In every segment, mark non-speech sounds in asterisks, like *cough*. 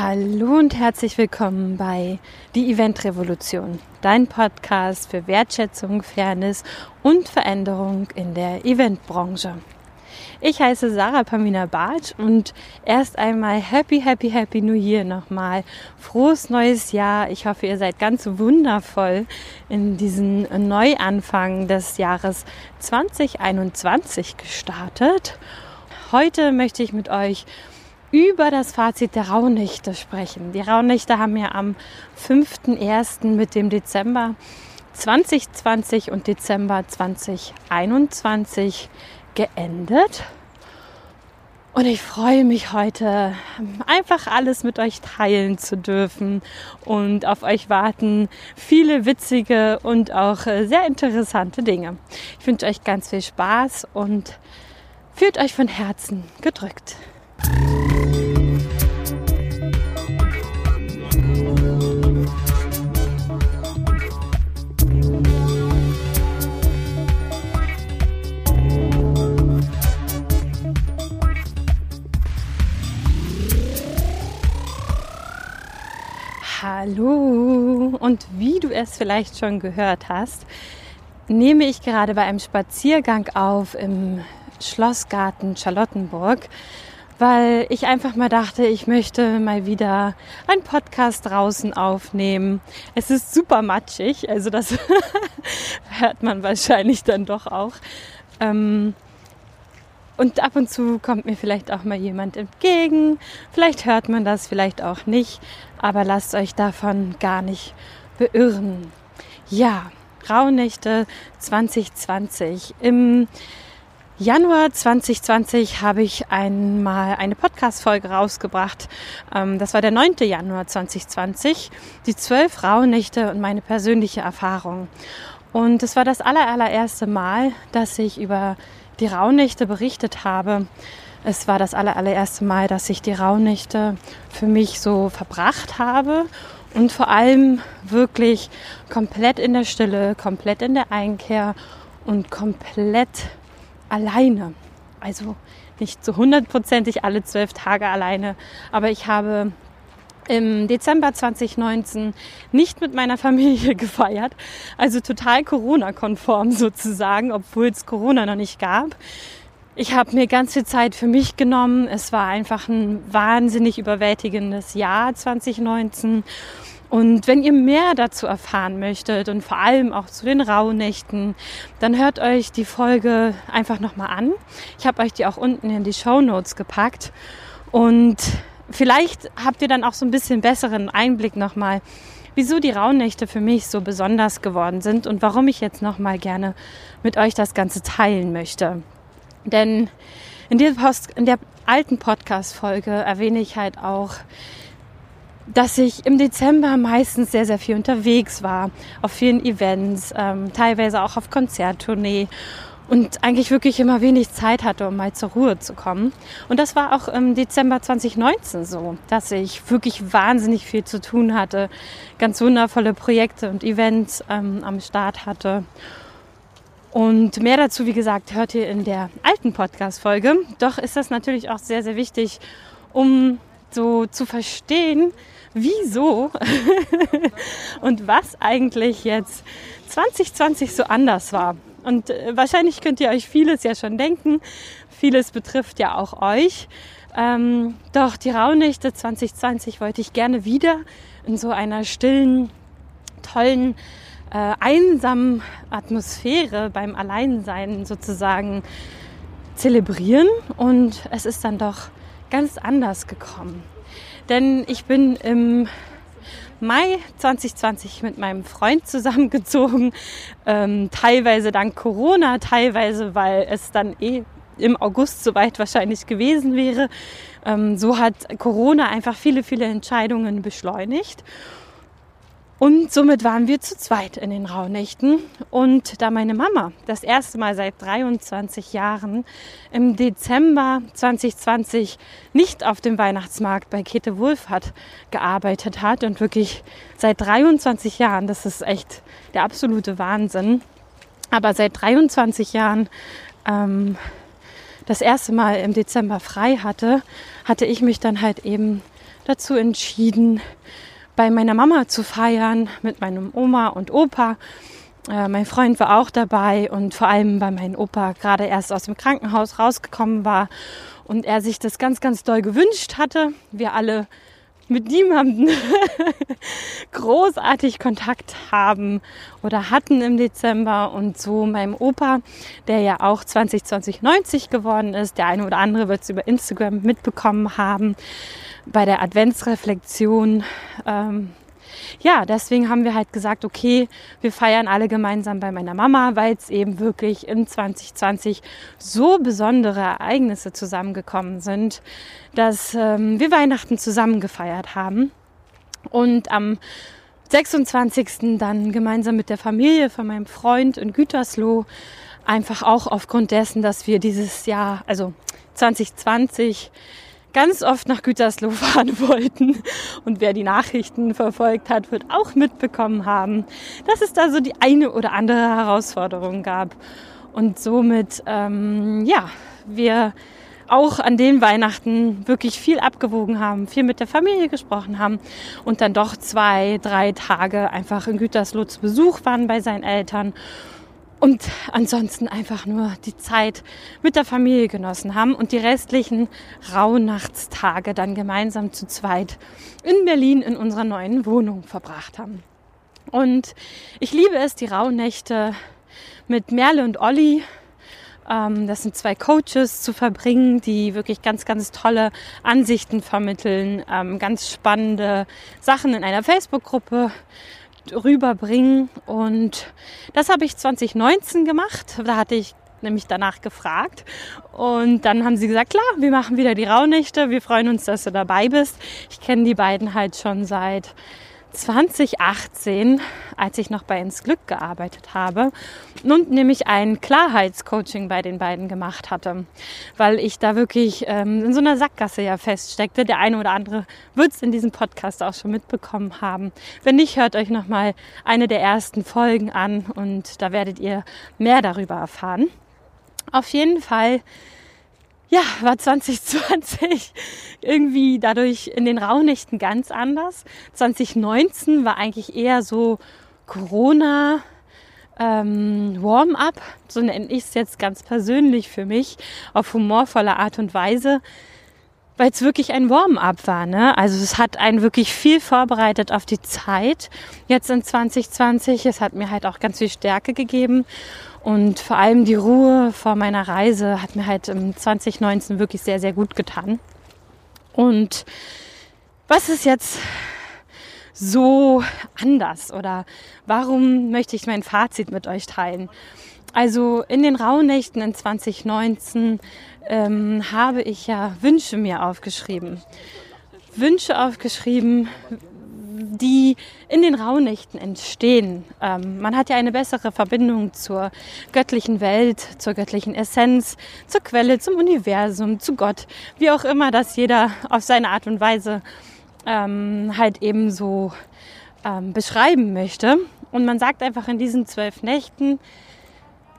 Hallo und herzlich willkommen bei Die Event Revolution, dein Podcast für Wertschätzung, Fairness und Veränderung in der Eventbranche. Ich heiße Sarah Pamina Bartsch und erst einmal Happy, Happy, Happy New Year nochmal. Frohes neues Jahr. Ich hoffe, ihr seid ganz wundervoll in diesen Neuanfang des Jahres 2021 gestartet. Heute möchte ich mit euch über das Fazit der Rauhnächte sprechen. Die Rauhnächte haben ja am 5.1. mit dem Dezember 2020 und Dezember 2021 geendet. Und ich freue mich heute, einfach alles mit euch teilen zu dürfen und auf euch warten viele witzige und auch sehr interessante Dinge. Ich wünsche euch ganz viel Spaß und fühlt euch von Herzen gedrückt. Hallo und wie du es vielleicht schon gehört hast, nehme ich gerade bei einem Spaziergang auf im Schlossgarten Charlottenburg, weil ich einfach mal dachte, ich möchte mal wieder einen Podcast draußen aufnehmen. Es ist super matschig, also das *laughs* hört man wahrscheinlich dann doch auch. Ähm, und ab und zu kommt mir vielleicht auch mal jemand entgegen. Vielleicht hört man das, vielleicht auch nicht. Aber lasst euch davon gar nicht beirren. Ja, Rauhnächte 2020. Im Januar 2020 habe ich einmal eine Podcast-Folge rausgebracht. Ähm, das war der 9. Januar 2020. Die zwölf Rauhnächte und meine persönliche Erfahrung. Und es war das allererste Mal, dass ich über die Rauhnächte berichtet habe. Es war das allererste Mal, dass ich die Rauhnächte für mich so verbracht habe und vor allem wirklich komplett in der Stille, komplett in der Einkehr und komplett alleine. Also nicht so hundertprozentig alle zwölf Tage alleine, aber ich habe im Dezember 2019 nicht mit meiner Familie *laughs* gefeiert, also total Corona-konform sozusagen, obwohl es Corona noch nicht gab. Ich habe mir ganz viel Zeit für mich genommen. Es war einfach ein wahnsinnig überwältigendes Jahr 2019. Und wenn ihr mehr dazu erfahren möchtet und vor allem auch zu den Rauhnächten, dann hört euch die Folge einfach nochmal an. Ich habe euch die auch unten in die Show Notes gepackt. Und vielleicht habt ihr dann auch so ein bisschen besseren Einblick nochmal, wieso die Rauhnächte für mich so besonders geworden sind und warum ich jetzt nochmal gerne mit euch das Ganze teilen möchte. Denn in der, Post, in der alten Podcast-Folge erwähne ich halt auch, dass ich im Dezember meistens sehr, sehr viel unterwegs war, auf vielen Events, ähm, teilweise auch auf Konzerttournee und eigentlich wirklich immer wenig Zeit hatte, um mal zur Ruhe zu kommen. Und das war auch im Dezember 2019 so, dass ich wirklich wahnsinnig viel zu tun hatte, ganz wundervolle Projekte und Events ähm, am Start hatte. Und mehr dazu, wie gesagt, hört ihr in der alten Podcast-Folge. Doch ist das natürlich auch sehr, sehr wichtig, um so zu verstehen, wieso *laughs* und was eigentlich jetzt 2020 so anders war. Und äh, wahrscheinlich könnt ihr euch vieles ja schon denken. Vieles betrifft ja auch euch. Ähm, doch die Rauhnächte 2020 wollte ich gerne wieder in so einer stillen, tollen, äh, einsamen Atmosphäre beim Alleinsein sozusagen zelebrieren. Und es ist dann doch ganz anders gekommen. Denn ich bin im Mai 2020 mit meinem Freund zusammengezogen. Ähm, teilweise dank Corona, teilweise weil es dann eh im August soweit wahrscheinlich gewesen wäre. Ähm, so hat Corona einfach viele, viele Entscheidungen beschleunigt. Und somit waren wir zu zweit in den Rauhnächten. Und da meine Mama das erste Mal seit 23 Jahren im Dezember 2020 nicht auf dem Weihnachtsmarkt bei Käthe Wohlfahrt gearbeitet hat und wirklich seit 23 Jahren, das ist echt der absolute Wahnsinn, aber seit 23 Jahren ähm, das erste Mal im Dezember frei hatte, hatte ich mich dann halt eben dazu entschieden, bei meiner Mama zu feiern mit meinem Oma und Opa. Äh, mein Freund war auch dabei und vor allem, weil mein Opa gerade erst aus dem Krankenhaus rausgekommen war und er sich das ganz, ganz doll gewünscht hatte. Wir alle mit niemandem *laughs* großartig Kontakt haben oder hatten im Dezember und so meinem Opa, der ja auch 2020 90 geworden ist. Der eine oder andere wird es über Instagram mitbekommen haben bei der Adventsreflexion. Ähm, ja, deswegen haben wir halt gesagt, okay, wir feiern alle gemeinsam bei meiner Mama, weil es eben wirklich in 2020 so besondere Ereignisse zusammengekommen sind, dass ähm, wir Weihnachten zusammen gefeiert haben. Und am 26. dann gemeinsam mit der Familie von meinem Freund in Gütersloh, einfach auch aufgrund dessen, dass wir dieses Jahr, also 2020, ganz oft nach Gütersloh *laughs* fahren wollten. Und wer die Nachrichten verfolgt hat, wird auch mitbekommen haben, dass es da so die eine oder andere Herausforderung gab. Und somit, ähm, ja, wir auch an den Weihnachten wirklich viel abgewogen haben, viel mit der Familie gesprochen haben und dann doch zwei, drei Tage einfach in Gütersloh zu Besuch waren bei seinen Eltern und ansonsten einfach nur die Zeit mit der Familie genossen haben und die restlichen Rauhnachtstage dann gemeinsam zu zweit in Berlin in unserer neuen Wohnung verbracht haben. Und ich liebe es, die Rauhnächte mit Merle und Olli, ähm, das sind zwei Coaches, zu verbringen, die wirklich ganz, ganz tolle Ansichten vermitteln, ähm, ganz spannende Sachen in einer Facebook-Gruppe rüberbringen. Und das habe ich 2019 gemacht. Da hatte ich nämlich danach gefragt. Und dann haben sie gesagt, klar, wir machen wieder die Rauhnächte. Wir freuen uns, dass du dabei bist. Ich kenne die beiden halt schon seit 2018, als ich noch bei Ins Glück gearbeitet habe und nämlich ein Klarheitscoaching bei den beiden gemacht hatte, weil ich da wirklich ähm, in so einer Sackgasse ja feststeckte. Der eine oder andere wird es in diesem Podcast auch schon mitbekommen haben. Wenn nicht, hört euch noch mal eine der ersten Folgen an und da werdet ihr mehr darüber erfahren. Auf jeden Fall ja, war 2020 irgendwie dadurch in den Rauhnächten ganz anders. 2019 war eigentlich eher so Corona ähm, Warm-up, so nenne ich es jetzt ganz persönlich für mich, auf humorvolle Art und Weise, weil es wirklich ein Warm-up war. Ne? Also es hat einen wirklich viel vorbereitet auf die Zeit jetzt in 2020. Es hat mir halt auch ganz viel Stärke gegeben und vor allem die Ruhe vor meiner Reise hat mir halt im 2019 wirklich sehr, sehr gut getan. Und was ist jetzt so anders oder warum möchte ich mein Fazit mit euch teilen? Also in den Rauhnächten in 2019 ähm, habe ich ja Wünsche mir aufgeschrieben. Wünsche aufgeschrieben, die in den Rauhnächten entstehen. Ähm, man hat ja eine bessere Verbindung zur göttlichen Welt, zur göttlichen Essenz, zur Quelle, zum Universum, zu Gott, wie auch immer das jeder auf seine Art und Weise ähm, halt eben so ähm, beschreiben möchte. Und man sagt einfach in diesen zwölf Nächten,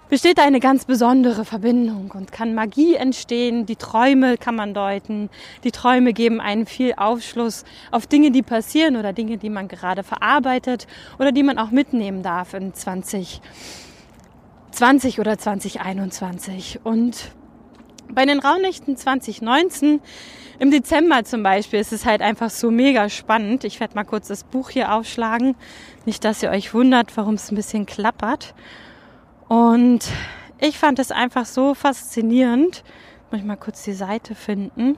besteht eine ganz besondere Verbindung und kann Magie entstehen. Die Träume kann man deuten. Die Träume geben einen viel Aufschluss auf Dinge, die passieren oder Dinge, die man gerade verarbeitet oder die man auch mitnehmen darf in 2020 oder 2021. Und bei den Raunächten 2019 im Dezember zum Beispiel ist es halt einfach so mega spannend. Ich werde mal kurz das Buch hier aufschlagen. Nicht, dass ihr euch wundert, warum es ein bisschen klappert. Und ich fand es einfach so faszinierend. Muss ich mal kurz die Seite finden.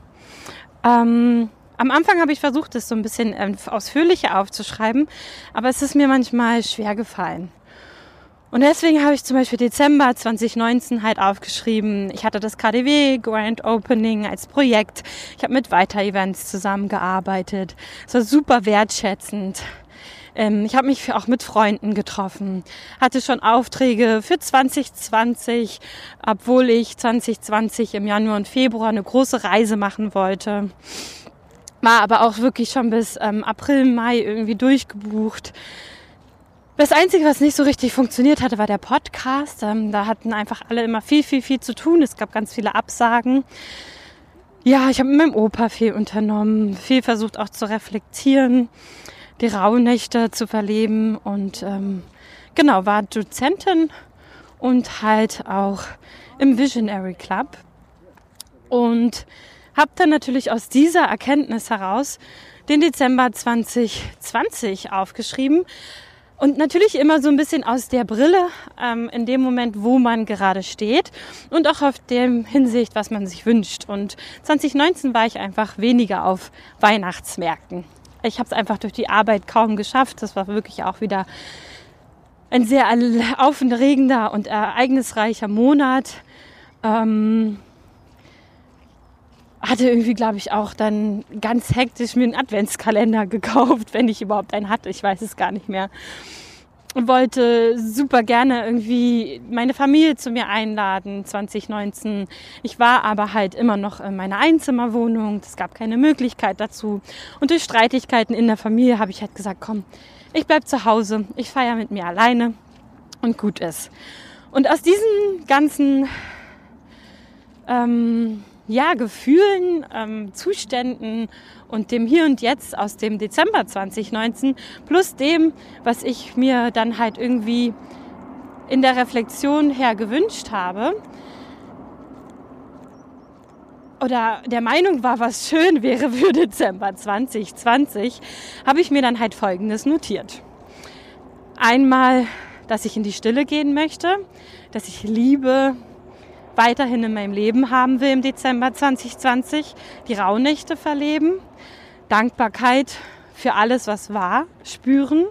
Ähm, am Anfang habe ich versucht, es so ein bisschen ähm, ausführlicher aufzuschreiben, aber es ist mir manchmal schwer gefallen. Und deswegen habe ich zum Beispiel Dezember 2019 halt aufgeschrieben. Ich hatte das KDW Grand Opening als Projekt. Ich habe mit Weiter Events zusammengearbeitet. Es war super wertschätzend. Ähm, ich habe mich auch mit Freunden getroffen, hatte schon Aufträge für 2020, obwohl ich 2020 im Januar und Februar eine große Reise machen wollte. War aber auch wirklich schon bis ähm, April, Mai irgendwie durchgebucht. Das Einzige, was nicht so richtig funktioniert hatte, war der Podcast. Ähm, da hatten einfach alle immer viel, viel, viel zu tun. Es gab ganz viele Absagen. ja, ich habe mit meinem Opa viel unternommen, viel versucht auch zu reflektieren, die Rauhnächte zu verleben und ähm, genau, war Dozentin und halt auch im Visionary Club. Und habe dann natürlich aus dieser Erkenntnis heraus den Dezember 2020 aufgeschrieben. Und natürlich immer so ein bisschen aus der Brille, ähm, in dem Moment, wo man gerade steht und auch auf dem Hinsicht, was man sich wünscht. Und 2019 war ich einfach weniger auf Weihnachtsmärkten. Ich habe es einfach durch die Arbeit kaum geschafft. Das war wirklich auch wieder ein sehr aufregender und ereignisreicher Monat. Ähm, hatte irgendwie, glaube ich, auch dann ganz hektisch mir einen Adventskalender *laughs* gekauft, wenn ich überhaupt einen hatte. Ich weiß es gar nicht mehr. Wollte super gerne irgendwie meine Familie zu mir einladen 2019. Ich war aber halt immer noch in meiner Einzimmerwohnung. Es gab keine Möglichkeit dazu. Und durch Streitigkeiten in der Familie habe ich halt gesagt, komm, ich bleib zu Hause. Ich feiere mit mir alleine und gut ist. Und aus diesen ganzen ähm, ja, Gefühlen, ähm, Zuständen und dem Hier und Jetzt aus dem Dezember 2019 plus dem, was ich mir dann halt irgendwie in der Reflexion her gewünscht habe oder der Meinung war, was schön wäre für *laughs* Dezember 2020, habe ich mir dann halt Folgendes notiert. Einmal, dass ich in die Stille gehen möchte, dass ich Liebe weiterhin in meinem Leben haben will im Dezember 2020, die Rauhnächte verleben, Dankbarkeit für alles, was war, spüren.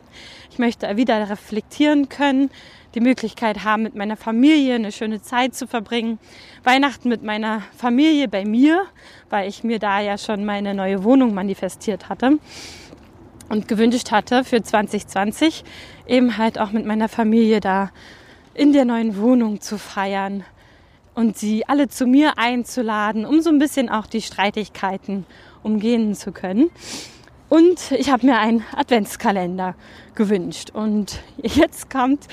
Ich möchte wieder reflektieren können, die Möglichkeit haben, mit meiner Familie eine schöne Zeit zu verbringen. Weihnachten mit meiner Familie bei mir, weil ich mir da ja schon meine neue Wohnung manifestiert hatte und gewünscht hatte für 2020, eben halt auch mit meiner Familie da in der neuen Wohnung zu feiern und sie alle zu mir einzuladen, um so ein bisschen auch die Streitigkeiten umgehen zu können. Und ich habe mir einen Adventskalender gewünscht. Und jetzt kommt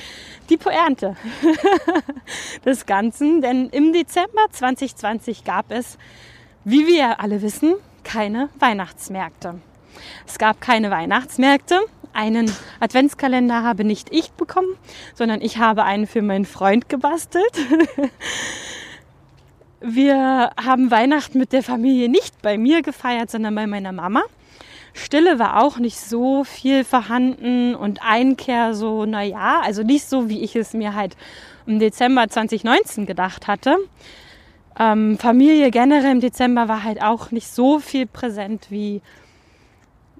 die Poernte *laughs* des Ganzen. Denn im Dezember 2020 gab es, wie wir alle wissen, keine Weihnachtsmärkte. Es gab keine Weihnachtsmärkte. Einen Adventskalender habe nicht ich bekommen, sondern ich habe einen für meinen Freund gebastelt. *laughs* Wir haben Weihnachten mit der Familie nicht bei mir gefeiert, sondern bei meiner Mama. Stille war auch nicht so viel vorhanden und Einkehr so, naja, also nicht so, wie ich es mir halt im Dezember 2019 gedacht hatte. Ähm, Familie generell im Dezember war halt auch nicht so viel präsent, wie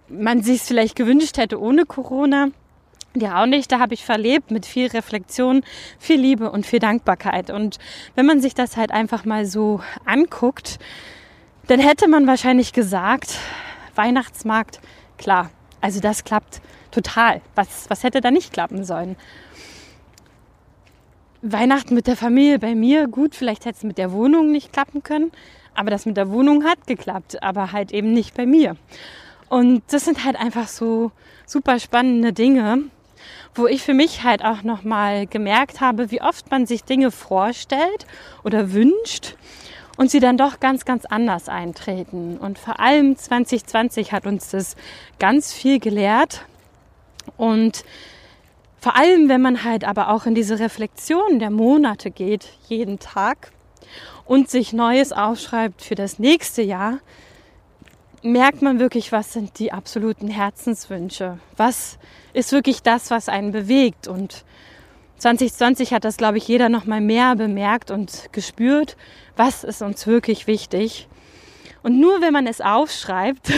man sich es vielleicht gewünscht hätte ohne Corona. Die Raunächte habe ich verlebt mit viel Reflexion, viel Liebe und viel Dankbarkeit. Und wenn man sich das halt einfach mal so anguckt, dann hätte man wahrscheinlich gesagt, Weihnachtsmarkt, klar, also das klappt total. Was, was hätte da nicht klappen sollen? Weihnachten mit der Familie bei mir, gut, vielleicht hätte es mit der Wohnung nicht klappen können, aber das mit der Wohnung hat geklappt, aber halt eben nicht bei mir. Und das sind halt einfach so super spannende Dinge, wo ich für mich halt auch nochmal gemerkt habe, wie oft man sich Dinge vorstellt oder wünscht und sie dann doch ganz, ganz anders eintreten. Und vor allem 2020 hat uns das ganz viel gelehrt. Und vor allem, wenn man halt aber auch in diese Reflexion der Monate geht, jeden Tag und sich Neues aufschreibt für das nächste Jahr, merkt man wirklich, was sind die absoluten Herzenswünsche? Was ist wirklich das, was einen bewegt? Und 2020 hat das, glaube ich, jeder noch mal mehr bemerkt und gespürt, was ist uns wirklich wichtig. Und nur wenn man es aufschreibt,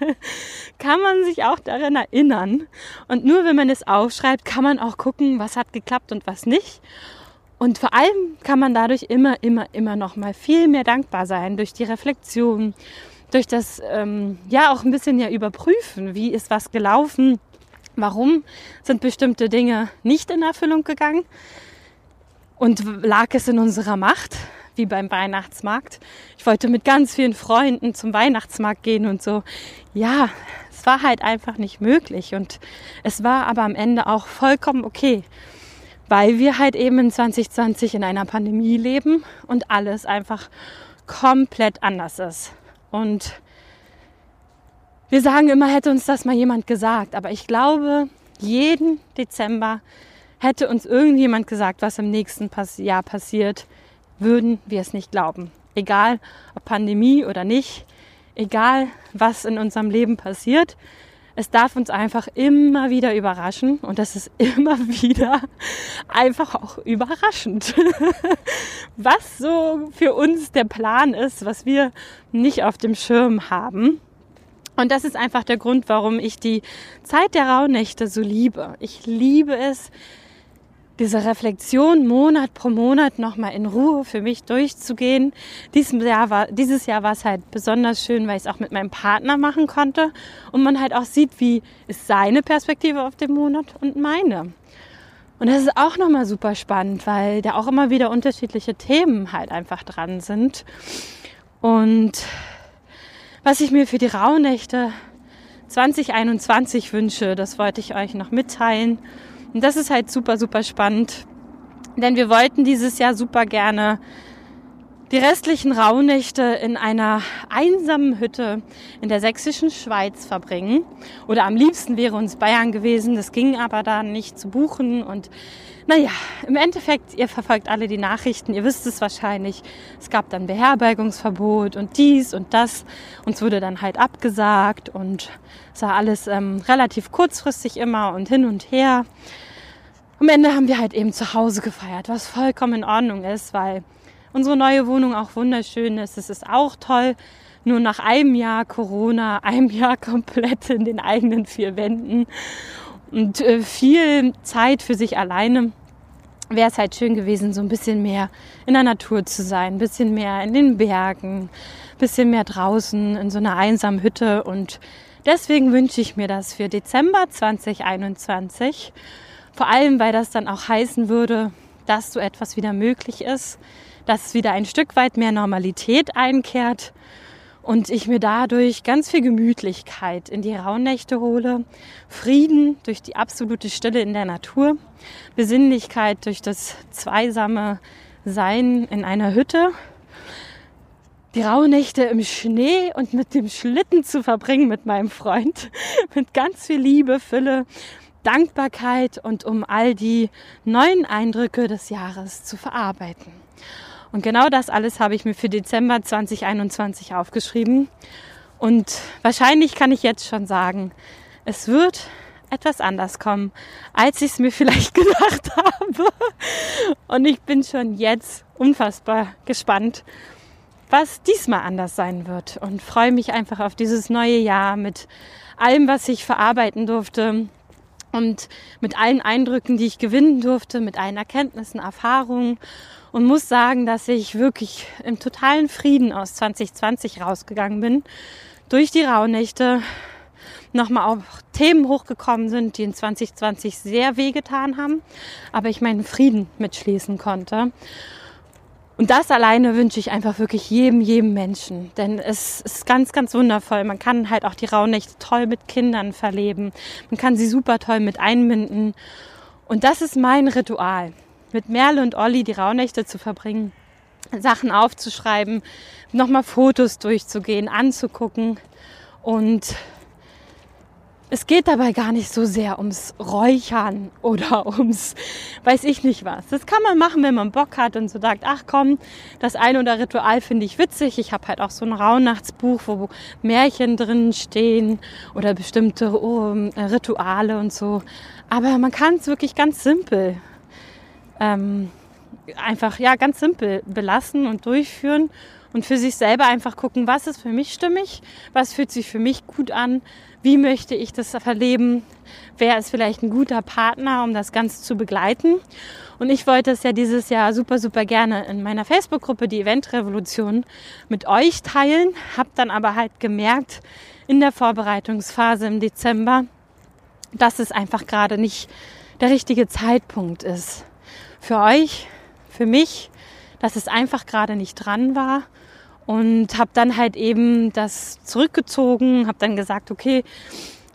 *laughs* kann man sich auch daran erinnern. Und nur wenn man es aufschreibt, kann man auch gucken, was hat geklappt und was nicht. Und vor allem kann man dadurch immer, immer, immer noch mal viel mehr dankbar sein durch die Reflexion, durch das ähm, ja auch ein bisschen ja überprüfen, wie ist was gelaufen, warum sind bestimmte Dinge nicht in Erfüllung gegangen und lag es in unserer Macht, wie beim Weihnachtsmarkt. Ich wollte mit ganz vielen Freunden zum Weihnachtsmarkt gehen und so. Ja, es war halt einfach nicht möglich und es war aber am Ende auch vollkommen okay, weil wir halt eben in 2020 in einer Pandemie leben und alles einfach komplett anders ist. Und wir sagen immer, hätte uns das mal jemand gesagt. Aber ich glaube, jeden Dezember hätte uns irgendjemand gesagt, was im nächsten Jahr passiert, würden wir es nicht glauben. Egal ob Pandemie oder nicht, egal was in unserem Leben passiert, es darf uns einfach immer wieder überraschen und das ist *laughs* immer wieder einfach auch überraschend, *laughs* was so für uns der Plan ist, was wir nicht auf dem Schirm haben. Und das ist einfach der Grund, warum ich die Zeit der Rauhnächte so liebe. Ich liebe es, diese Reflexion Monat pro Monat nochmal in Ruhe für mich durchzugehen. Dieses Jahr war, es halt besonders schön, weil ich es auch mit meinem Partner machen konnte und man halt auch sieht, wie ist seine Perspektive auf den Monat und meine. Und das ist auch nochmal super spannend, weil da auch immer wieder unterschiedliche Themen halt einfach dran sind. Und was ich mir für die Rauhnächte 2021 wünsche, das wollte ich euch noch mitteilen. Und das ist halt super, super spannend. Denn wir wollten dieses Jahr super gerne die restlichen Rauhnächte in einer einsamen Hütte in der sächsischen Schweiz verbringen. Oder am liebsten wäre uns Bayern gewesen. Das ging aber da nicht zu buchen. Und naja, im Endeffekt, ihr verfolgt alle die Nachrichten, ihr wisst es wahrscheinlich. Es gab dann Beherbergungsverbot und dies und das. Uns wurde dann halt abgesagt und es war alles ähm, relativ kurzfristig immer und hin und her. Am Ende haben wir halt eben zu Hause gefeiert, was vollkommen in Ordnung ist, weil unsere neue Wohnung auch wunderschön ist. Es ist auch toll. Nur nach einem Jahr Corona, *laughs* einem Jahr komplett in den eigenen vier Wänden und äh, viel Zeit für sich alleine wäre es halt schön gewesen, so ein bisschen mehr in der Natur zu sein, ein bisschen mehr in den Bergen, ein bisschen mehr draußen in so einer einsamen Hütte. Und deswegen wünsche ich mir das für Dezember 2021. Vor allem, weil das dann auch heißen würde, dass so etwas wieder möglich ist, dass wieder ein Stück weit mehr Normalität einkehrt und ich mir dadurch ganz viel Gemütlichkeit in die Rauhnächte hole, Frieden durch die absolute Stille in der Natur, Besinnlichkeit durch das zweisame Sein in einer Hütte, die Rauhnächte im Schnee und mit dem Schlitten zu verbringen mit meinem Freund, *laughs* mit ganz viel Liebe, Fülle, Dankbarkeit und um all die neuen Eindrücke des Jahres zu verarbeiten. Und genau das alles habe ich mir für Dezember 2021 aufgeschrieben. Und wahrscheinlich kann ich jetzt schon sagen, es wird etwas anders kommen, als ich es mir *laughs* vielleicht gedacht habe. Und ich bin schon jetzt unfassbar gespannt, was diesmal anders sein wird. Und freue mich einfach auf dieses neue Jahr mit allem, was ich verarbeiten durfte. Und mit allen Eindrücken, die ich gewinnen durfte, mit allen Erkenntnissen, Erfahrungen und muss sagen, dass ich wirklich im totalen Frieden aus 2020 rausgegangen bin. Durch die Rauhnächte nochmal auch Themen hochgekommen sind, die in 2020 sehr wehgetan haben, aber ich meinen Frieden mitschließen konnte. Und das alleine wünsche ich einfach wirklich jedem, jedem Menschen. Denn es ist ganz, ganz wundervoll. Man kann halt auch die Rauhnächte toll mit Kindern verleben. Man kann sie super toll mit einbinden. Und das ist mein Ritual mit Merle und Olli die Rauhnächte zu verbringen, Sachen aufzuschreiben, nochmal Fotos durchzugehen, anzugucken. Und es geht dabei gar nicht so sehr ums Räuchern oder *laughs* ums weiß ich nicht was. Das kann man machen, wenn man Bock hat und so sagt, ach komm, das eine oder Ritual finde ich witzig. Ich habe halt auch so ein Rauhnachtsbuch, wo Märchen drin stehen oder bestimmte oh, Rituale und so. Aber man kann es wirklich ganz simpel ähm, einfach ja ganz simpel belassen und durchführen und für sich selber einfach gucken, was ist für mich stimmig, was fühlt sich für mich gut an, wie möchte ich das verleben, wer ist vielleicht ein guter Partner, um das Ganze zu begleiten. Und ich wollte es ja dieses Jahr super, super gerne in meiner Facebook-Gruppe, die Eventrevolution, mit euch teilen, habe dann aber halt gemerkt in der Vorbereitungsphase im Dezember, dass es einfach gerade nicht der richtige Zeitpunkt ist für euch, für mich, dass es einfach gerade nicht dran war und habe dann halt eben das zurückgezogen, habe dann gesagt, okay,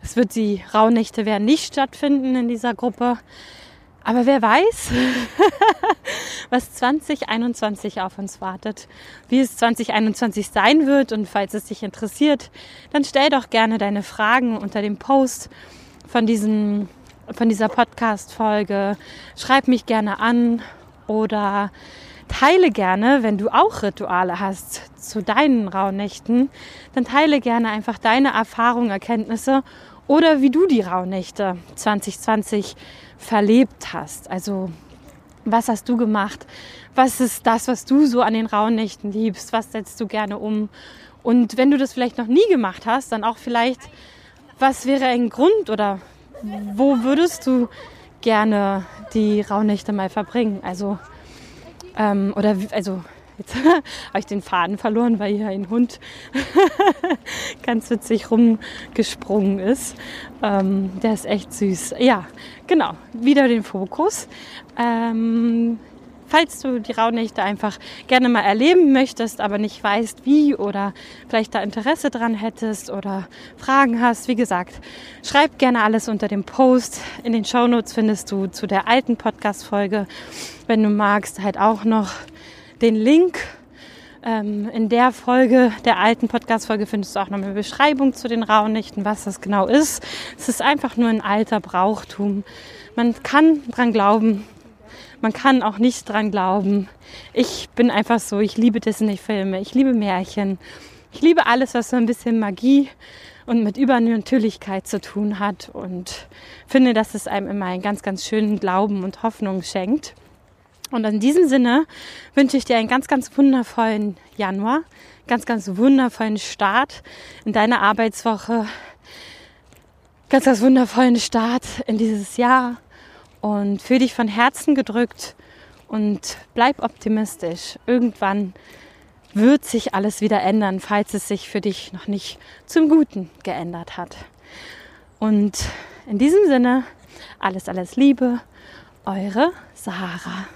es wird die Rauhnächte werden nicht stattfinden in dieser Gruppe. Aber wer weiß, *laughs* was 2021 auf uns wartet, wie es 2021 sein wird. Und falls es dich interessiert, dann stell doch gerne deine Fragen unter dem Post von, diesem, von dieser Podcast-Folge. Schreib mich gerne an oder teile gerne, wenn du auch Rituale hast zu deinen Rauhnächten, dann teile gerne einfach deine Erfahrungen, Erkenntnisse oder wie du die Rauhnächte 2020 verlebt hast. Also was hast du gemacht? Was ist das, was du so an den Rauhnächten liebst? Was setzt du gerne um? Und wenn du das vielleicht noch nie gemacht hast, dann auch vielleicht, was wäre ein Grund oder wo würdest du gerne die Rauhnächte mal verbringen? Also, ähm, oder also Jetzt *laughs* habe ich den Faden verloren, weil hier ein Hund *laughs* ganz witzig rumgesprungen ist. Ähm, der ist echt süß. Ja, genau. Wieder den Fokus. Ähm, falls du die Rauhnächte einfach gerne mal erleben möchtest, aber nicht weißt, wie oder vielleicht da Interesse dran hättest oder Fragen hast, wie gesagt, schreib gerne alles unter dem Post. In den Shownotes findest du zu der alten Podcast-Folge, wenn du magst, halt auch noch den Link ähm, in der Folge, der alten Podcast-Folge, findest du auch noch eine Beschreibung zu den Rauhnächten, was das genau ist. Es ist einfach nur ein alter Brauchtum. Man kann dran glauben, man kann auch nicht dran glauben. Ich bin einfach so, ich liebe Disney-Filme, ich liebe Märchen, ich liebe alles, was so ein bisschen Magie und mit Übernatürlichkeit zu tun hat und finde, dass es einem immer einen ganz, ganz schönen Glauben und Hoffnung schenkt. Und in diesem Sinne wünsche ich dir einen ganz, ganz wundervollen Januar, ganz, ganz wundervollen Start in deine Arbeitswoche, ganz, ganz wundervollen Start in dieses Jahr und fühl dich von Herzen gedrückt und bleib optimistisch. Irgendwann wird sich alles wieder ändern, falls es sich für dich noch nicht zum Guten geändert hat. Und in diesem Sinne, alles, alles Liebe, eure Sarah.